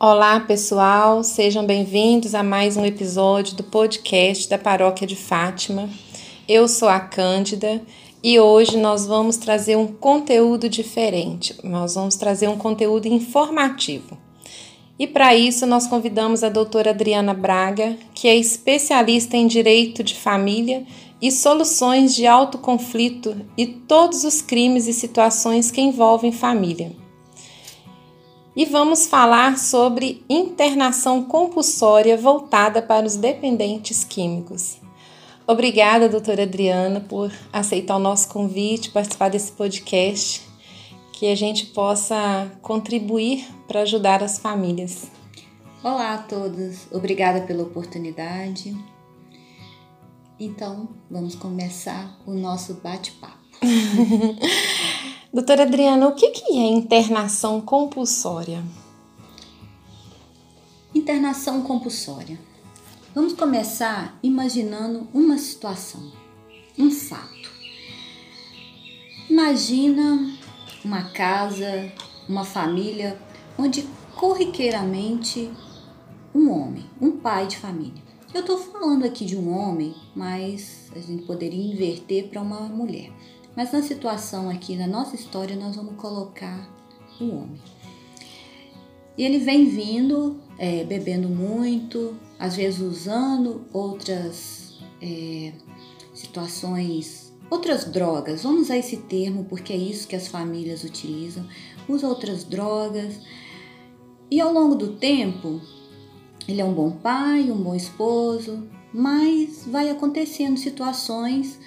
Olá, pessoal, sejam bem-vindos a mais um episódio do podcast da Paróquia de Fátima. Eu sou a Cândida e hoje nós vamos trazer um conteúdo diferente. Nós vamos trazer um conteúdo informativo. E para isso nós convidamos a doutora Adriana Braga, que é especialista em direito de família e soluções de alto conflito e todos os crimes e situações que envolvem família e vamos falar sobre internação compulsória voltada para os dependentes químicos. Obrigada, doutora Adriana, por aceitar o nosso convite, participar desse podcast, que a gente possa contribuir para ajudar as famílias. Olá a todos, obrigada pela oportunidade. Então, vamos começar o nosso bate-papo. Doutora Adriana, o que, é internação compulsória? Internação compulsória. Vamos começar imaginando uma situação, um fato. Imagina uma casa, uma família onde corriqueiramente um homem, um pai de família. Eu estou falando aqui de um homem, mas a gente poderia inverter para uma mulher. Mas na situação aqui, na nossa história, nós vamos colocar o homem. E ele vem vindo, é, bebendo muito, às vezes usando outras é, situações, outras drogas. Vamos usar esse termo porque é isso que as famílias utilizam. Usa outras drogas. E ao longo do tempo, ele é um bom pai, um bom esposo, mas vai acontecendo situações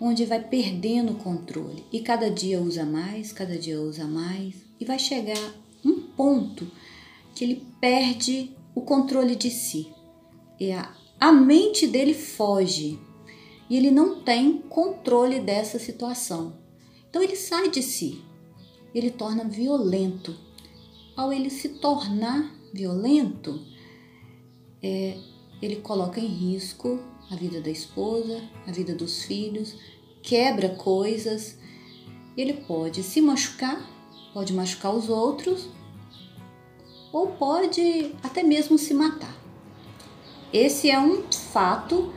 onde vai perdendo o controle e cada dia usa mais, cada dia usa mais e vai chegar um ponto que ele perde o controle de si. E a, a mente dele foge e ele não tem controle dessa situação. Então ele sai de si, ele torna violento. Ao ele se tornar violento, é, ele coloca em risco a vida da esposa, a vida dos filhos, quebra coisas. Ele pode se machucar, pode machucar os outros, ou pode até mesmo se matar. Esse é um fato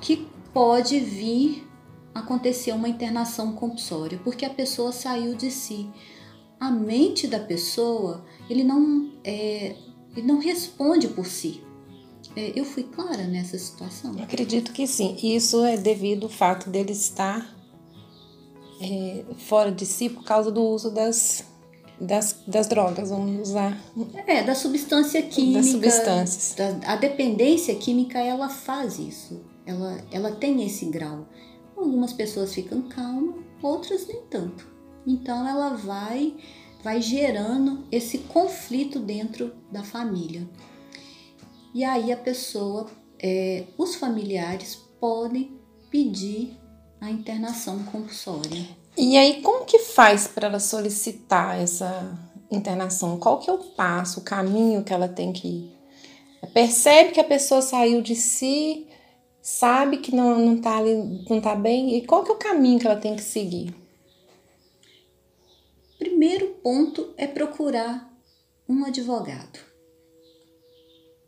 que pode vir acontecer uma internação compulsória, porque a pessoa saiu de si. A mente da pessoa, ele não, é, ele não responde por si. É, eu fui clara nessa situação? Acredito que sim. Isso é devido ao fato dele estar é, fora de si por causa do uso das, das, das drogas, vamos usar. É, da substância química. Das substâncias. Da, a dependência química, ela faz isso. Ela, ela tem esse grau. Algumas pessoas ficam calmas, outras nem tanto. Então ela vai vai gerando esse conflito dentro da família. E aí a pessoa, é, os familiares podem pedir a internação compulsória. E aí como que faz para ela solicitar essa internação? Qual que é o passo, o caminho que ela tem que ir? Percebe que a pessoa saiu de si, sabe que não, não, tá ali, não tá bem, e qual que é o caminho que ela tem que seguir? Primeiro ponto é procurar um advogado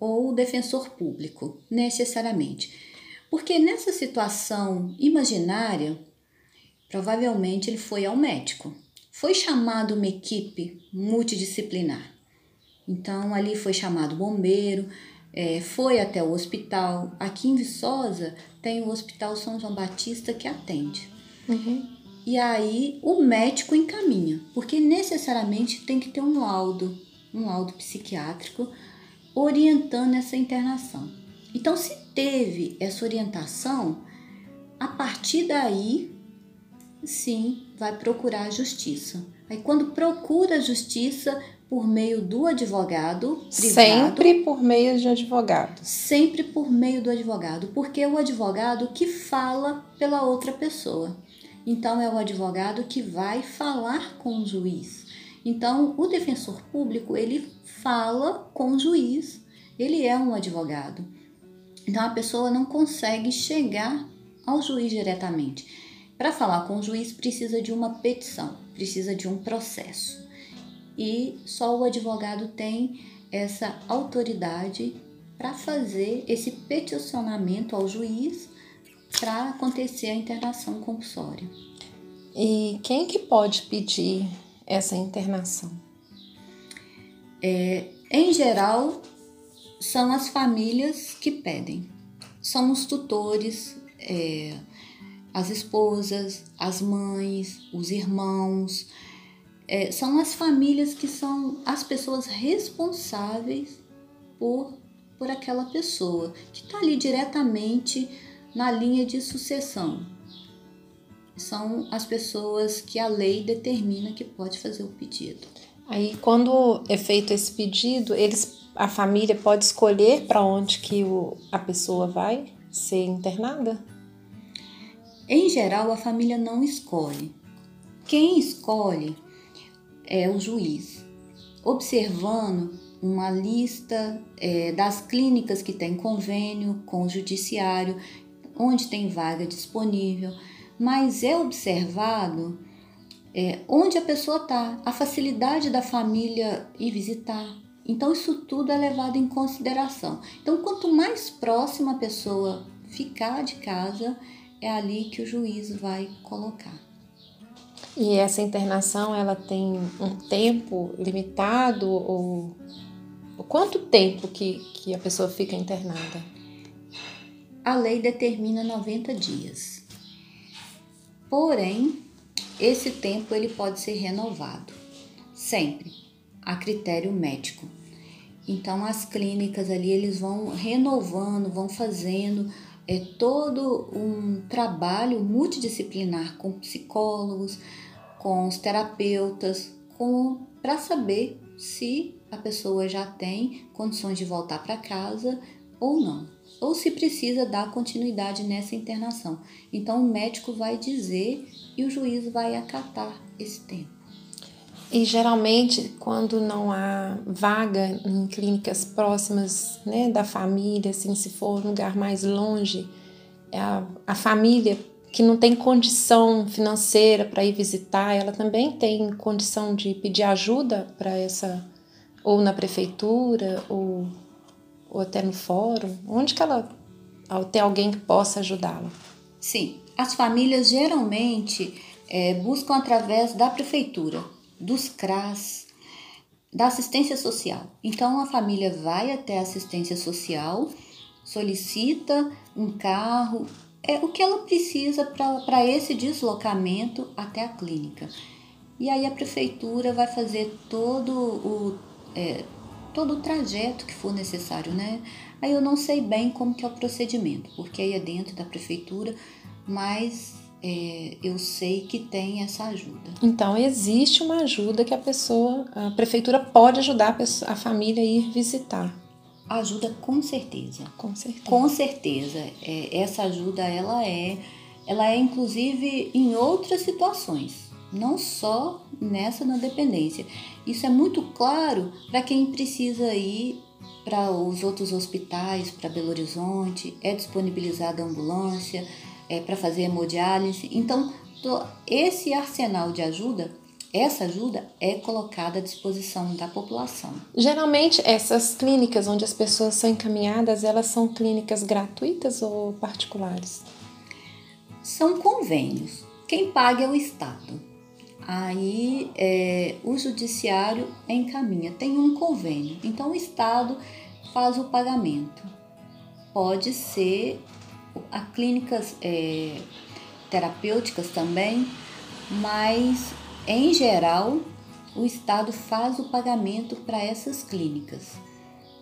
ou defensor público, necessariamente. Porque nessa situação imaginária, provavelmente ele foi ao médico. Foi chamado uma equipe multidisciplinar. Então ali foi chamado bombeiro, é, foi até o hospital. Aqui em Viçosa tem o Hospital São João Batista que atende. Uhum. E aí o médico encaminha, porque necessariamente tem que ter um laudo, um laudo psiquiátrico orientando essa internação. Então, se teve essa orientação, a partir daí, sim, vai procurar a justiça. Aí, quando procura a justiça por meio do advogado privado, sempre por meio de advogado. Sempre por meio do advogado, porque é o advogado que fala pela outra pessoa. Então, é o advogado que vai falar com o juiz. Então, o defensor público ele fala com o juiz, ele é um advogado. Então, a pessoa não consegue chegar ao juiz diretamente. Para falar com o juiz, precisa de uma petição, precisa de um processo. e só o advogado tem essa autoridade para fazer esse peticionamento ao juiz para acontecer a internação compulsória. E quem que pode pedir essa internação? É, em geral, são as famílias que pedem. São os tutores, é, as esposas, as mães, os irmãos. É, são as famílias que são as pessoas responsáveis por, por aquela pessoa, que está ali diretamente na linha de sucessão. São as pessoas que a lei determina que pode fazer o pedido. Aí, quando é feito esse pedido, eles, a família pode escolher para onde que o, a pessoa vai ser internada? Em geral, a família não escolhe. Quem escolhe é o juiz, observando uma lista é, das clínicas que tem convênio com o judiciário, onde tem vaga disponível, mas é observado é, onde a pessoa está, a facilidade da família ir visitar. Então, isso tudo é levado em consideração. Então, quanto mais próxima a pessoa ficar de casa, é ali que o juiz vai colocar. E essa internação, ela tem um tempo limitado ou quanto tempo que, que a pessoa fica internada? A lei determina 90 dias. Porém, esse tempo ele pode ser renovado, sempre a critério médico. Então as clínicas ali eles vão renovando, vão fazendo é todo um trabalho multidisciplinar com psicólogos, com os terapeutas, com para saber se a pessoa já tem condições de voltar para casa ou não, ou se precisa dar continuidade nessa internação. Então o médico vai dizer e o juiz vai acatar esse tempo. E geralmente, quando não há vaga em clínicas próximas né, da família, assim, se for um lugar mais longe, é a, a família que não tem condição financeira para ir visitar, ela também tem condição de pedir ajuda para essa, ou na prefeitura, ou, ou até no fórum, onde que ela tem alguém que possa ajudá-la? Sim, as famílias geralmente é, buscam através da prefeitura dos CRAS, da assistência social. Então a família vai até a assistência social, solicita um carro, é o que ela precisa para esse deslocamento até a clínica. E aí a prefeitura vai fazer todo o, é, todo o trajeto que for necessário, né? Aí eu não sei bem como que é o procedimento, porque aí é dentro da prefeitura, mas é, eu sei que tem essa ajuda. Então, existe uma ajuda que a pessoa, a prefeitura pode ajudar a, pessoa, a família a ir visitar. Ajuda com certeza. Com certeza. Com certeza. É, essa ajuda, ela é, ela é inclusive em outras situações, não só nessa na dependência. Isso é muito claro para quem precisa ir para os outros hospitais, para Belo Horizonte, é disponibilizada ambulância, é, para fazer hemodiálise. Então, esse arsenal de ajuda, essa ajuda é colocada à disposição da população. Geralmente, essas clínicas onde as pessoas são encaminhadas, elas são clínicas gratuitas ou particulares? São convênios. Quem paga é o Estado. Aí é, o judiciário encaminha, tem um convênio. Então o Estado faz o pagamento. Pode ser a clínicas é, terapêuticas também, mas em geral o Estado faz o pagamento para essas clínicas.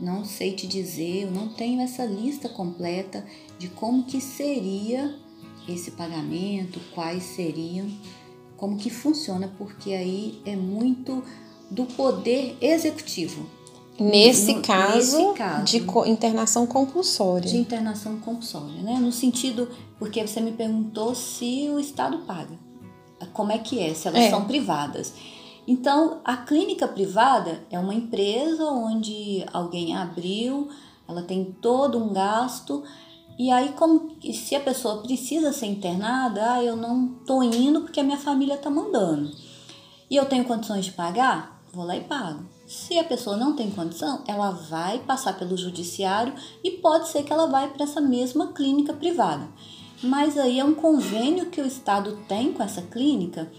Não sei te dizer, eu não tenho essa lista completa de como que seria esse pagamento, quais seriam, como que funciona, porque aí é muito do poder executivo Nesse, no, caso, nesse caso, de internação compulsória. De internação compulsória, né? No sentido, porque você me perguntou se o Estado paga. Como é que é, se elas é. são privadas. Então, a clínica privada é uma empresa onde alguém abriu, ela tem todo um gasto, e aí, como se a pessoa precisa ser internada, ah, eu não tô indo porque a minha família tá mandando. E eu tenho condições de pagar? vou lá e pago. Se a pessoa não tem condição, ela vai passar pelo judiciário e pode ser que ela vai para essa mesma clínica privada. Mas aí é um convênio que o Estado tem com essa clínica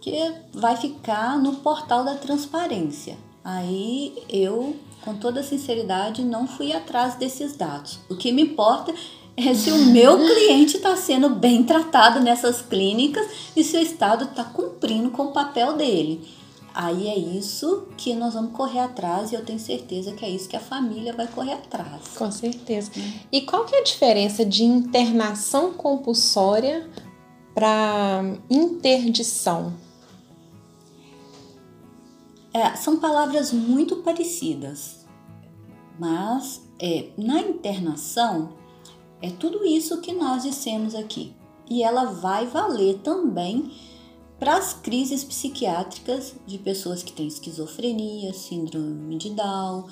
que vai ficar no portal da transparência. Aí eu, com toda sinceridade, não fui atrás desses dados. O que me importa é se o meu cliente está sendo bem tratado nessas clínicas e se o Estado está cumprindo com o papel dele. Aí é isso que nós vamos correr atrás e eu tenho certeza que é isso que a família vai correr atrás. Com certeza. E qual que é a diferença de internação compulsória para interdição? É, são palavras muito parecidas, mas é, na internação é tudo isso que nós dissemos aqui. E ela vai valer também para as crises psiquiátricas de pessoas que têm esquizofrenia, síndrome de Down,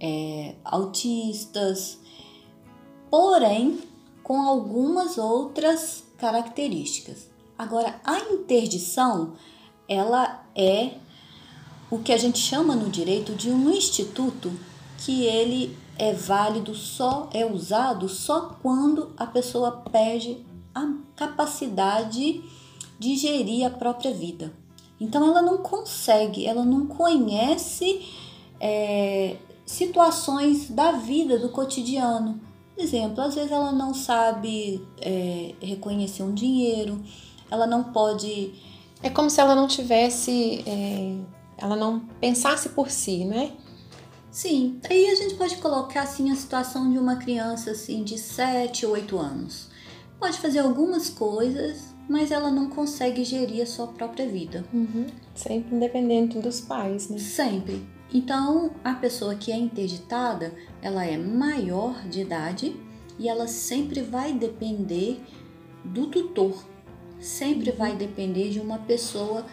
é, autistas, porém com algumas outras características. Agora, a interdição, ela é o que a gente chama no direito de um instituto que ele é válido só, é usado só quando a pessoa perde a capacidade de gerir a própria vida. Então ela não consegue, ela não conhece é, situações da vida, do cotidiano. Por exemplo, às vezes ela não sabe é, reconhecer um dinheiro, ela não pode. É como se ela não tivesse é, ela não pensasse por si, né? Sim, aí a gente pode colocar assim a situação de uma criança assim de 7 ou 8 anos. Pode fazer algumas coisas, mas ela não consegue gerir a sua própria vida. Uhum. Sempre independente dos pais, né? Sempre. Então, a pessoa que é interditada, ela é maior de idade e ela sempre vai depender do tutor. Sempre uhum. vai depender de uma pessoa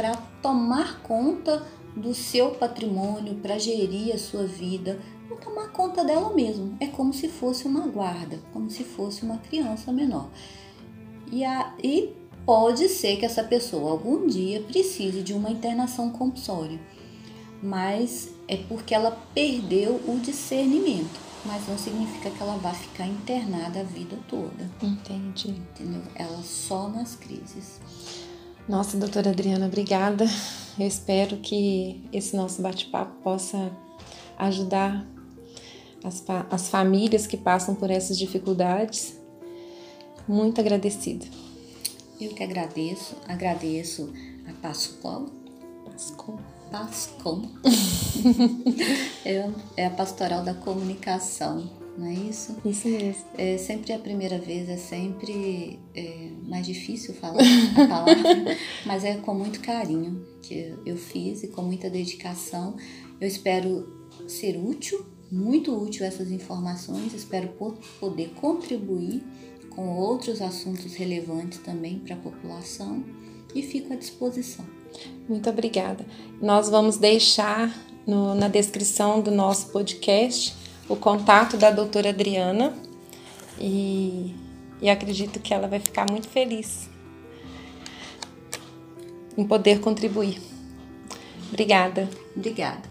para tomar conta do seu patrimônio, para gerir a sua vida, para tomar conta dela mesmo. É como se fosse uma guarda, como se fosse uma criança menor. E, a, e pode ser que essa pessoa algum dia precise de uma internação compulsória, mas é porque ela perdeu o discernimento. Mas não significa que ela vá ficar internada a vida toda. Entendi. Entendeu? Ela só nas crises. Nossa, doutora Adriana, obrigada. Eu espero que esse nosso bate-papo possa ajudar as, as famílias que passam por essas dificuldades. Muito agradecida. Eu que agradeço, agradeço a Pascoal. Pascom. Pascom. é, é a pastoral da comunicação não é isso? Isso mesmo. É sempre a primeira vez, é sempre é, mais difícil falar a palavra, mas é com muito carinho que eu fiz e com muita dedicação. Eu espero ser útil, muito útil essas informações, espero poder contribuir com outros assuntos relevantes também para a população e fico à disposição. Muito obrigada. Nós vamos deixar no, na descrição do nosso podcast o contato da doutora Adriana e, e acredito que ela vai ficar muito feliz em poder contribuir. Obrigada. Obrigada.